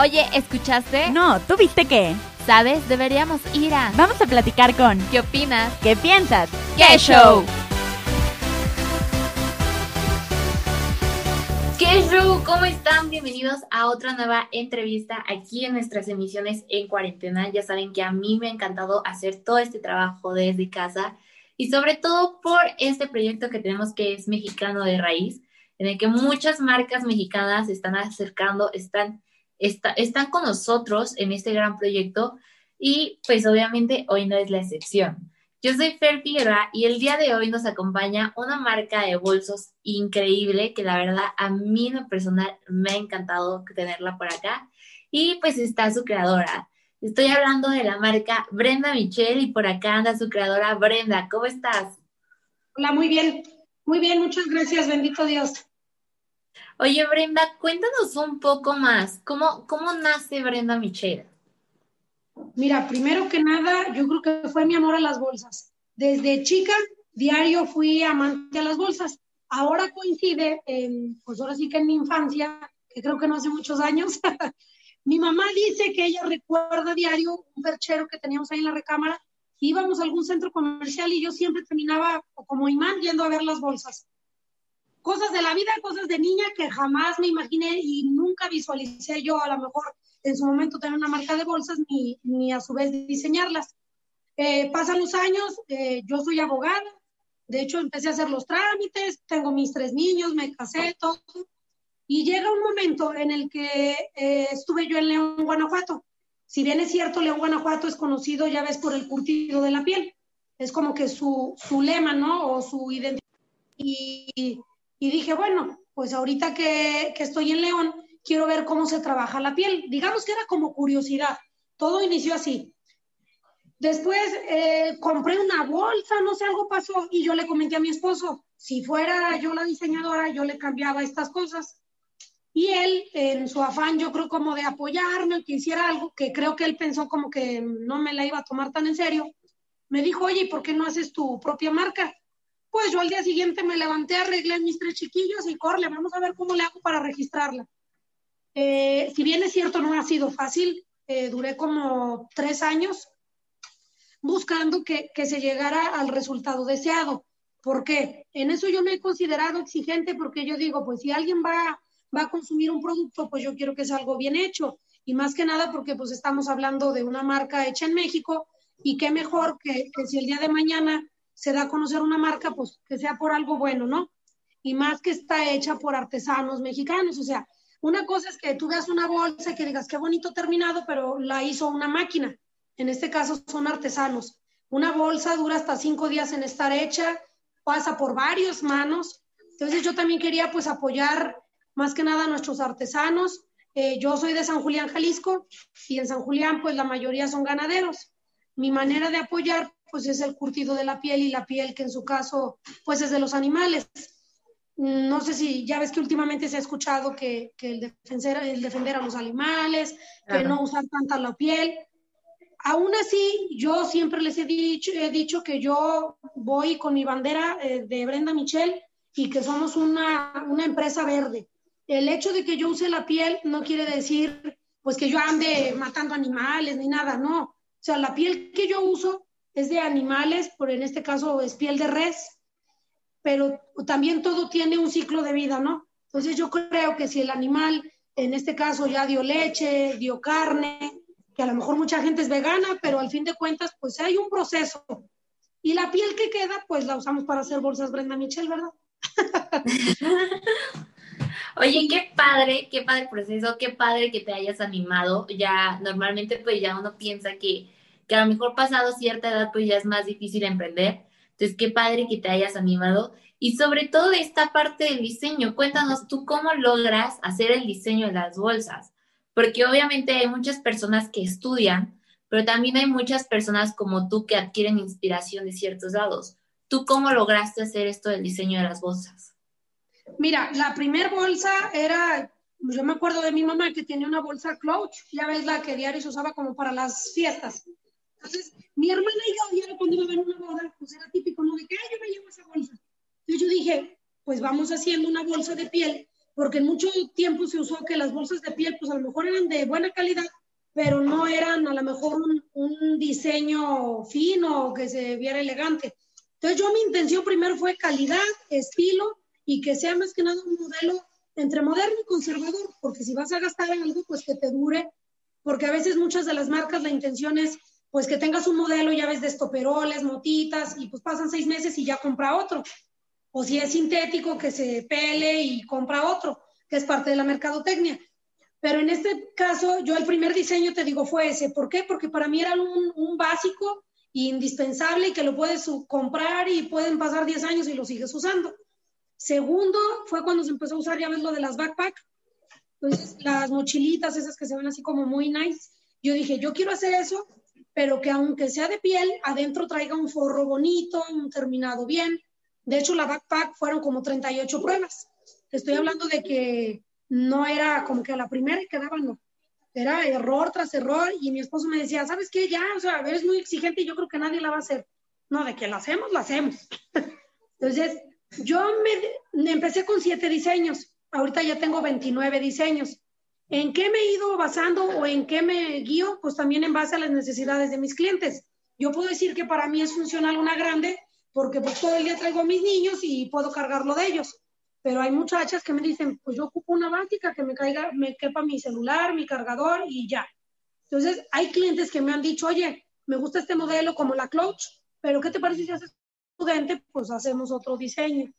Oye, ¿escuchaste? No, ¿tú viste qué? ¿Sabes? Deberíamos ir a... Vamos a platicar con... ¿Qué opinas? ¿Qué piensas? ¡Qué show! ¿Qué show? ¿Cómo están? Bienvenidos a otra nueva entrevista aquí en nuestras emisiones en cuarentena. Ya saben que a mí me ha encantado hacer todo este trabajo desde casa y sobre todo por este proyecto que tenemos que es mexicano de raíz, en el que muchas marcas mexicanas se están acercando, están están con nosotros en este gran proyecto y pues obviamente hoy no es la excepción. Yo soy Fer Figueroa y el día de hoy nos acompaña una marca de bolsos increíble que la verdad a mí en personal me ha encantado tenerla por acá y pues está su creadora. Estoy hablando de la marca Brenda Michelle y por acá anda su creadora Brenda. ¿Cómo estás? Hola, muy bien. Muy bien, muchas gracias, bendito Dios. Oye, Brenda, cuéntanos un poco más. ¿Cómo, cómo nace Brenda Michelle? Mira, primero que nada, yo creo que fue mi amor a las bolsas. Desde chica, diario fui amante a las bolsas. Ahora coincide, pues ahora sí que en mi infancia, que creo que no hace muchos años, mi mamá dice que ella recuerda diario un perchero que teníamos ahí en la recámara. Íbamos a algún centro comercial y yo siempre terminaba como imán yendo a ver las bolsas cosas de la vida, cosas de niña que jamás me imaginé y nunca visualicé yo a lo mejor en su momento tener una marca de bolsas ni, ni a su vez diseñarlas. Eh, pasan los años, eh, yo soy abogada, de hecho empecé a hacer los trámites, tengo mis tres niños, me casé, todo. Y llega un momento en el que eh, estuve yo en León, Guanajuato. Si bien es cierto, León, Guanajuato es conocido, ya ves, por el curtido de la piel. Es como que su, su lema, ¿no? O su identidad. Y y dije, bueno, pues ahorita que, estoy en León, quiero ver cómo se trabaja la piel. Digamos que era como curiosidad. Todo inició así. Después eh, compré una bolsa, no sé, algo pasó y yo le comenté a mi esposo, si fuera yo la diseñadora, yo le cambiaba estas cosas. Y él, en su afán, yo creo como de apoyarme, que hiciera algo, que creo que él pensó como que no me la iba a tomar tan en serio, me dijo, oye, ¿por qué no haces tu propia marca? Pues yo al día siguiente me levanté, arreglé mis tres chiquillos y corle, vamos a ver cómo le hago para registrarla. Eh, si bien es cierto, no ha sido fácil, eh, duré como tres años buscando que, que, se llegara al resultado deseado. ¿Por qué? En eso yo me he considerado exigente porque yo digo, pues si alguien va, va a consumir un producto, pues yo quiero que sea algo bien hecho. Y más que nada porque pues estamos hablando de una marca hecha en México y qué mejor que, que si el día de mañana se da a conocer una marca, pues que sea por algo bueno, ¿no? Y más que está hecha por artesanos mexicanos, o sea, una cosa es que tú veas una bolsa que digas qué bonito terminado, pero la hizo una máquina. En este caso son artesanos. Una bolsa dura hasta cinco días en estar hecha, pasa por varias manos. Entonces yo también quería pues apoyar más que nada a nuestros artesanos. Eh, yo soy de San Julián, Jalisco, y en San Julián pues la mayoría son ganaderos. Mi manera de apoyar pues es el curtido de la piel y la piel que en su caso pues es de los animales. No sé si ya ves que últimamente se ha escuchado que, que el, defender, el defender a los animales, que no usar tanta la piel. Aún así, yo siempre les he dicho, he dicho que yo voy con mi bandera eh, de Brenda Michelle y que somos una, una empresa verde. El hecho de que yo use la piel no quiere decir pues que yo ande matando animales ni nada, no. O sea, la piel que yo uso es de animales, por en este caso es piel de res, pero también todo tiene un ciclo de vida, ¿no? Entonces yo creo que si el animal, en este caso ya dio leche, dio carne, que a lo mejor mucha gente es vegana, pero al fin de cuentas, pues hay un proceso. Y la piel que queda, pues la usamos para hacer bolsas Brenda Michelle, ¿verdad? Oye, qué padre, qué padre proceso, qué padre que te hayas animado. Ya normalmente pues ya uno piensa que que a lo mejor pasado cierta edad pues ya es más difícil emprender. Entonces, qué padre que te hayas animado. Y sobre todo esta parte del diseño, cuéntanos tú cómo logras hacer el diseño de las bolsas, porque obviamente hay muchas personas que estudian, pero también hay muchas personas como tú que adquieren inspiración de ciertos lados. ¿Tú cómo lograste hacer esto del diseño de las bolsas? Mira, la primera bolsa era, yo me acuerdo de mi mamá que tenía una bolsa Clutch, ya ves la que diario se usaba como para las fiestas. Entonces, mi hermana y yo, ya cuando iba a ver una boda, pues era típico, ¿no? De que, yo me llevo esa bolsa. Entonces yo dije, pues vamos haciendo una bolsa de piel porque en mucho tiempo se usó que las bolsas de piel, pues a lo mejor eran de buena calidad, pero no eran a lo mejor un, un diseño fino que se viera elegante. Entonces yo mi intención primero fue calidad, estilo y que sea más que nada un modelo entre moderno y conservador, porque si vas a gastar en algo, pues que te dure, porque a veces muchas de las marcas la intención es pues que tengas un modelo, ya ves, de estoperoles, motitas, y pues pasan seis meses y ya compra otro. O si es sintético, que se pele y compra otro, que es parte de la mercadotecnia. Pero en este caso, yo el primer diseño, te digo, fue ese. ¿Por qué? Porque para mí era un, un básico indispensable y que lo puedes comprar y pueden pasar 10 años y lo sigues usando. Segundo, fue cuando se empezó a usar, ya ves, lo de las backpack. Entonces, las mochilitas, esas que se ven así como muy nice. Yo dije, yo quiero hacer eso, pero que aunque sea de piel, adentro traiga un forro bonito, un terminado bien. De hecho, la backpack fueron como 38 pruebas. estoy hablando de que no era como que a la primera y quedaban, no. Era error tras error y mi esposo me decía, ¿sabes qué? Ya, o sea, eres muy exigente y yo creo que nadie la va a hacer. No, de que la hacemos, la hacemos. Entonces, yo me, empecé con siete diseños. Ahorita ya tengo 29 diseños. ¿En qué me he ido basando o en qué me guío? Pues también en base a las necesidades de mis clientes. Yo puedo decir que para mí es funcional una grande porque pues todo el día traigo a mis niños y puedo cargarlo de ellos pero hay muchachas que me dicen, pues yo ocupo una básica que me caiga, me quepa mi celular, mi cargador y ya. Entonces, hay clientes que me han dicho, oye, me gusta este modelo como la Clutch, pero ¿qué te parece si haces estudiante? Pues hacemos otro diseño.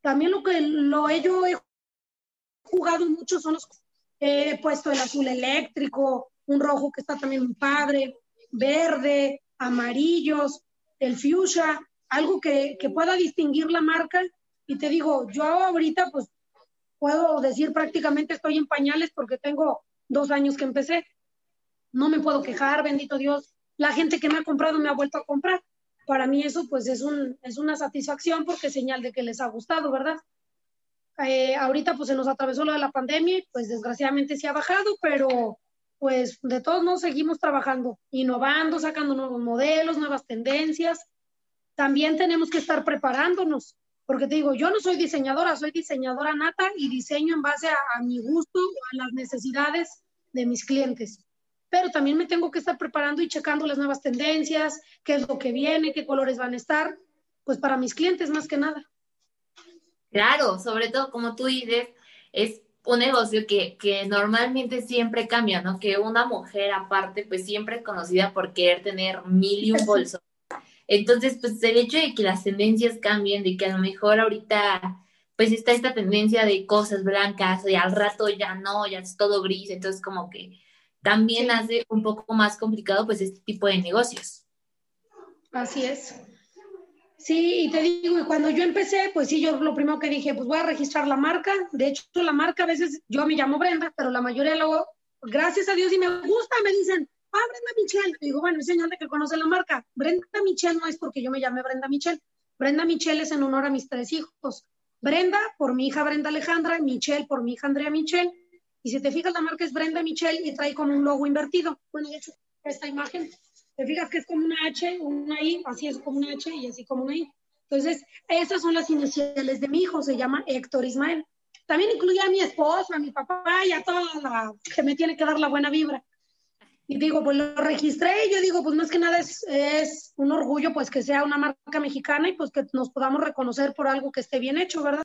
También lo que lo yo he jugado mucho son los, he puesto el azul eléctrico, un rojo que está también padre, verde, amarillos, el fuchsia, algo que, que pueda distinguir la marca y te digo, yo ahorita pues puedo decir prácticamente estoy en pañales porque tengo dos años que empecé. No me puedo quejar, bendito Dios. La gente que me ha comprado me ha vuelto a comprar. Para mí eso pues es, un, es una satisfacción porque señal de que les ha gustado, ¿verdad? Eh, ahorita pues se nos atravesó lo de la pandemia y pues desgraciadamente se ha bajado, pero pues de todos modos seguimos trabajando, innovando, sacando nuevos modelos, nuevas tendencias. También tenemos que estar preparándonos porque te digo, yo no soy diseñadora, soy diseñadora nata y diseño en base a, mi gusto o a las necesidades de mis clientes. Pero también me tengo que estar preparando y checando las nuevas tendencias, qué es lo que viene, qué colores van a estar, pues para mis clientes más que nada. Claro, sobre todo como tú dices, es un negocio que, que, normalmente siempre cambia, ¿no? Que una mujer aparte, pues siempre es conocida por querer tener mil y un bolsos. Entonces, pues el hecho de que las tendencias cambien, de que a lo mejor ahorita pues está esta tendencia de cosas blancas y al rato ya no, ya es todo gris, entonces como que también hace un poco más complicado pues este tipo de negocios. Así es. Sí, y te digo, y cuando yo empecé, pues sí, yo lo primero que dije, pues voy a registrar la marca. De hecho, la marca a veces, yo me llamo Brenda, pero la mayoría luego, gracias a Dios y me gusta, me dicen, ah, Brenda Michelle. digo, bueno, es señal de que conoce la marca. Brenda Michelle no es porque yo me llame Brenda Michelle. Brenda Michelle es en honor a mis tres hijos. Brenda por mi hija Brenda Alejandra, Michelle por mi hija Andrea Michelle. Y si te fijas, la marca es Brenda Michelle y trae como un logo invertido. Bueno, de hecho, esta imagen, te fijas que es como una H, una I, así es como una H y así como una I. Entonces, esas son las iniciales de mi hijo, se llama Héctor Ismael. También incluye a mi esposa, a mi papá y a toda la que me tiene que dar la buena vibra. Y digo, pues lo registré y yo digo, pues más que nada es, es, un orgullo pues que sea una marca mexicana y pues que nos podamos reconocer por algo que esté bien hecho, ¿verdad?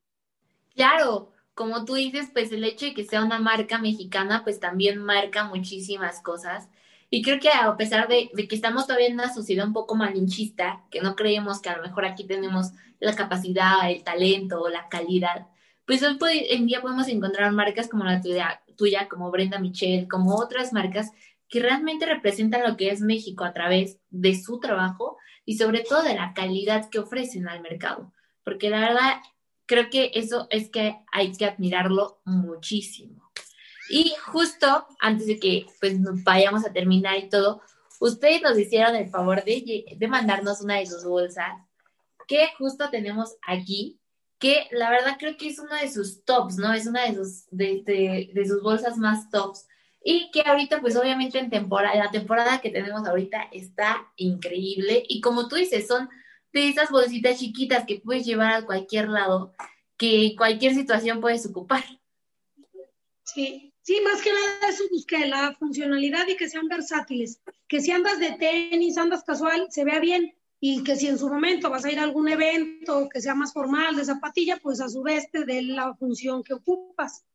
Claro, como tú dices, pues el hecho de que sea una marca mexicana pues también marca muchísimas cosas. Y creo que a pesar de, que estamos todavía en una sociedad un poco malinchista, que no creemos que a lo mejor aquí tenemos la capacidad, el talento o la calidad, pues hoy en día podemos encontrar marcas como la tuya, tuya, como Brenda Michelle, como otras marcas que realmente representan lo que es México a través de su trabajo y sobre todo de la calidad que ofrecen al mercado. Porque la verdad, creo que eso es que hay que admirarlo muchísimo. Y justo antes de que pues vayamos a terminar y todo, ustedes nos hicieron el favor de, de mandarnos una de sus bolsas que justo tenemos aquí, que la verdad creo que es una de sus tops, ¿no? Es una de sus, de, de sus bolsas más tops y que ahorita, pues obviamente en temporada, la temporada que tenemos ahorita está increíble. Y como tú dices, son de esas bolsitas chiquitas que puedes llevar a cualquier lado, que en cualquier situación puedes ocupar. Sí, sí, más que nada eso busqué, la funcionalidad y que sean versátiles. Que si andas de tenis, andas casual, se vea bien. Y que si en su momento vas a ir a algún evento que sea más formal de zapatilla, pues a su vez te dé la función que ocupas.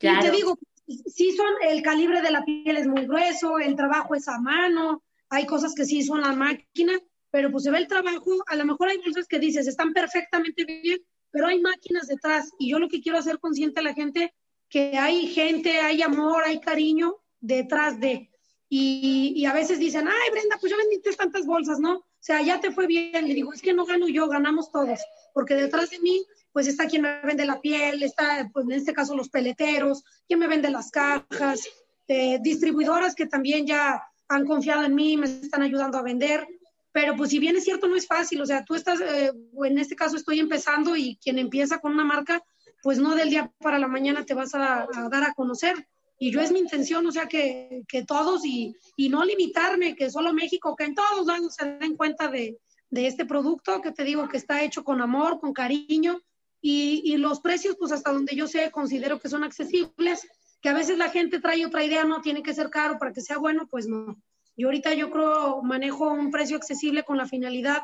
Y te digo, sí son, el calibre de la piel es muy grueso, el trabajo es a mano, hay cosas que sí son la máquina, pero pues se ve el trabajo, a lo mejor hay cosas que dices, están perfectamente bien, pero hay máquinas detrás y yo lo que quiero hacer consciente a la gente que hay gente, hay amor, hay cariño detrás de. Y, a veces dicen, ay Brenda, pues yo vendiste tantas bolsas, ¿no? O sea, ya te fue bien. Le digo, es que no gano yo, ganamos todos, porque detrás de mí, pues está quien me vende la piel, está, pues en este caso, los peleteros, quien me vende las cajas, eh, distribuidoras que también ya han confiado en mí, me están ayudando a vender. Pero pues si bien es cierto, no es fácil. O sea, tú estás, eh, en este caso estoy empezando y quien empieza con una marca, pues no del día para la mañana te vas a, dar a conocer. Y yo es mi intención, o sea, que, que todos y, y, no limitarme, que solo México, que en todos lados se den cuenta de, de este producto, que te digo que está hecho con amor, con cariño. Y, y los precios, pues hasta donde yo sé, considero que son accesibles, que a veces la gente trae otra idea, no tiene que ser caro para que sea bueno, pues no. Y ahorita yo creo manejo un precio accesible con la finalidad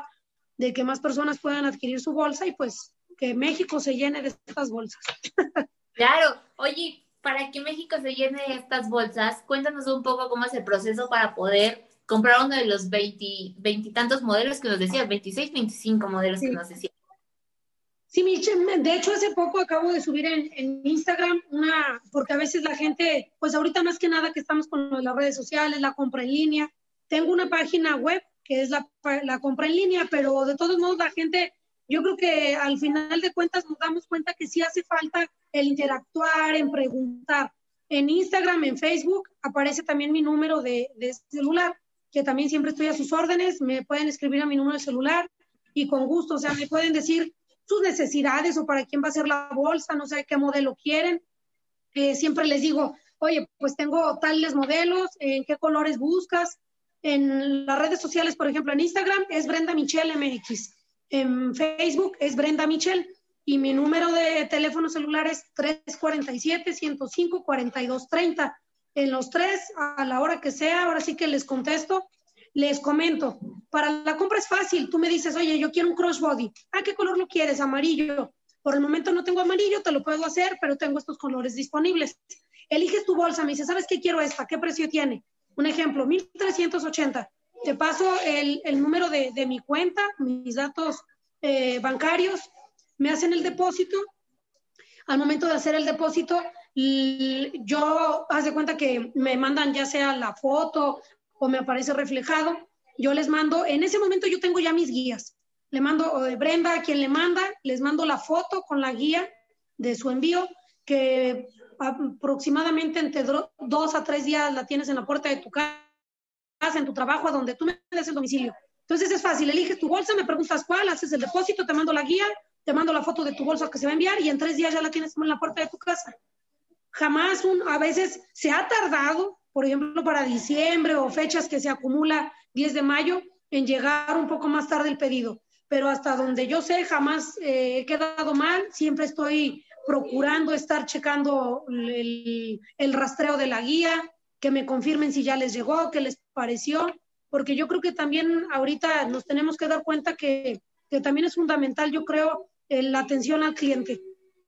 de que más personas puedan adquirir su bolsa y pues que México se llene de estas bolsas. Claro, oye, para que México se llene de estas bolsas, cuéntanos un poco cómo es el proceso para poder comprar uno de los veintitantos modelos que nos decías, 26, 25 modelos que nos decías. Sí, de hecho hace poco acabo de subir en, Instagram una, porque a veces la gente, pues ahorita más que nada que estamos con las redes sociales, la compra en línea, tengo una página web que es la, la compra en línea, pero de todos modos la gente, yo creo que al final de cuentas nos damos cuenta que sí hace falta el interactuar, en preguntar. En Instagram, en Facebook, aparece también mi número de, de celular, que también siempre estoy a sus órdenes, me pueden escribir a mi número de celular y con gusto, o sea, me pueden decir sus necesidades o para quién va a ser la bolsa, no sé qué modelo quieren. Eh, siempre les digo, oye, pues tengo tales modelos, en qué colores buscas. En las redes sociales, por ejemplo, en Instagram es Brenda Michelle MX. En Facebook es Brenda Michelle. Y mi número de teléfono celular es 347-105-4230. En los tres, a la hora que sea, ahora sí que les contesto les comento, para la compra es fácil. Tú me dices, oye, yo quiero un crossbody. ¿Ah, qué color lo quieres? Amarillo. Por el momento no tengo amarillo, te lo puedo hacer, pero tengo estos colores disponibles. Eliges tu bolsa, me dices, ¿sabes qué quiero esta? ¿Qué precio tiene? Un ejemplo, 1380. Te paso el, número de, mi cuenta, mis datos eh, bancarios, me hacen el depósito. Al momento de hacer el depósito, yo haz de cuenta que me mandan ya sea la foto o me aparece reflejado, yo les mando, en ese momento yo tengo ya mis guías. Le mando de Brenda a quien le manda, les mando la foto con la guía de su envío, que aproximadamente entre dos a tres días la tienes en la puerta de tu casa, en tu trabajo, a donde tú me des el domicilio. Entonces es fácil, eliges tu bolsa, me preguntas cuál, haces el depósito, te mando la guía, te mando la foto de tu bolsa que se va a enviar y en tres días ya la tienes en la puerta de tu casa. Jamás, un, a veces se ha tardado, por ejemplo, para diciembre o fechas que se acumula 10 de mayo, en llegar un poco más tarde el pedido. Pero hasta donde yo sé, jamás eh, he quedado mal, siempre estoy procurando estar checando el, el, rastreo de la guía, que me confirmen si ya les llegó, qué les pareció, porque yo creo que también ahorita nos tenemos que dar cuenta que, que también es fundamental, yo creo, la atención al cliente.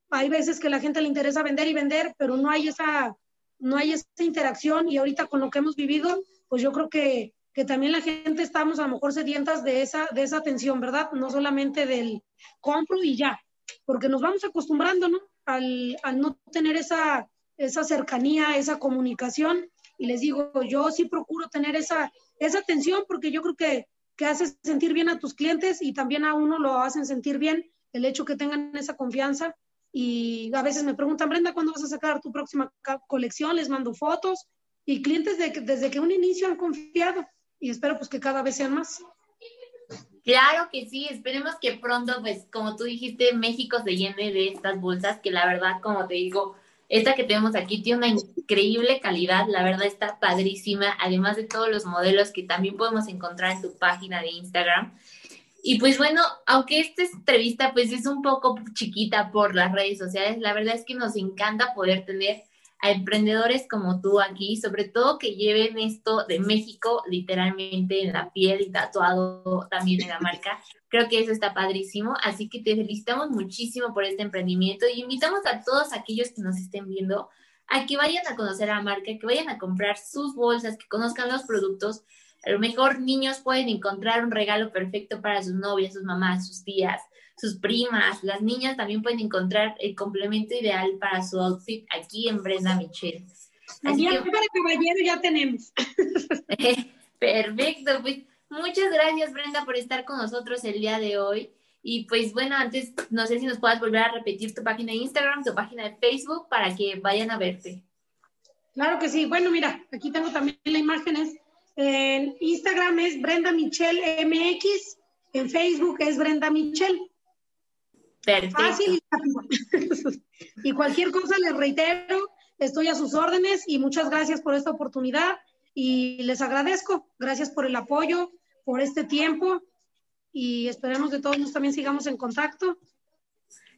Hay veces que a la gente le interesa vender y vender, pero no hay esa no hay esa interacción y ahorita con lo que hemos vivido, pues yo creo que, que también la gente estamos a lo mejor sedientas de esa, de esa atención, ¿verdad? No solamente del compro y ya, porque nos vamos acostumbrando, ¿no? Al, al no tener esa, esa cercanía, esa comunicación. Y les digo, yo sí procuro tener esa, esa atención porque yo creo que, que hace sentir bien a tus clientes y también a uno lo hacen sentir bien el hecho que tengan esa confianza y a veces me preguntan, Brenda, ¿cuándo vas a sacar tu próxima colección? Les mando fotos y clientes de, desde que un inicio han confiado y espero pues que cada vez sean más. Claro que sí, esperemos que pronto, pues como tú dijiste, México se llene de estas bolsas, que la verdad, como te digo, esta que tenemos aquí tiene una increíble calidad, la verdad está padrísima, además de todos los modelos que también podemos encontrar en tu página de Instagram. Y pues bueno, aunque esta entrevista pues es un poco chiquita por las redes sociales, la verdad es que nos encanta poder tener a emprendedores como tú aquí, sobre todo que lleven esto de México literalmente en la piel y tatuado también en la marca. Creo que eso está padrísimo, así que te felicitamos muchísimo por este emprendimiento y invitamos a todos aquellos que nos estén viendo a que vayan a conocer a la marca, que vayan a comprar sus bolsas, que conozcan los productos. A lo mejor niños pueden encontrar un regalo perfecto para sus novias, sus mamás, sus tías, sus primas. Las niñas también pueden encontrar el complemento ideal para su outfit aquí en Brenda Michelle. Así que, para caballero ya tenemos. Perfecto, pues muchas gracias Brenda por estar con nosotros el día de hoy. Y pues bueno, antes no sé si nos puedas volver a repetir tu página de Instagram, tu página de Facebook para que vayan a verte. Claro que sí. Bueno, mira, aquí tengo también las imágenes. En Instagram es Brenda Michelle MX, en Facebook es Brenda Michelle. Perfecto. Fácil y, y cualquier cosa les reitero, estoy a sus órdenes y muchas gracias por esta oportunidad y les agradezco. Gracias por el apoyo, por este tiempo y esperemos que todos también sigamos en contacto.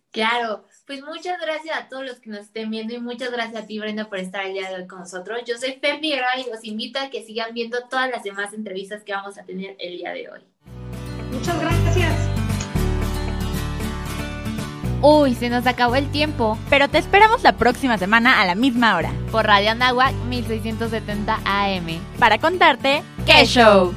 Claro, pues muchas gracias a todos los que nos estén viendo y muchas gracias a ti, Brenda, por estar el día de hoy con nosotros. Yo soy Figueroa y los invito a que sigan viendo todas las demás entrevistas que vamos a tener el día de hoy. Muchas gracias. Uy, se nos acabó el tiempo, pero te esperamos la próxima semana a la misma hora por Radio Anáhuac 1670 AM para contarte qué show.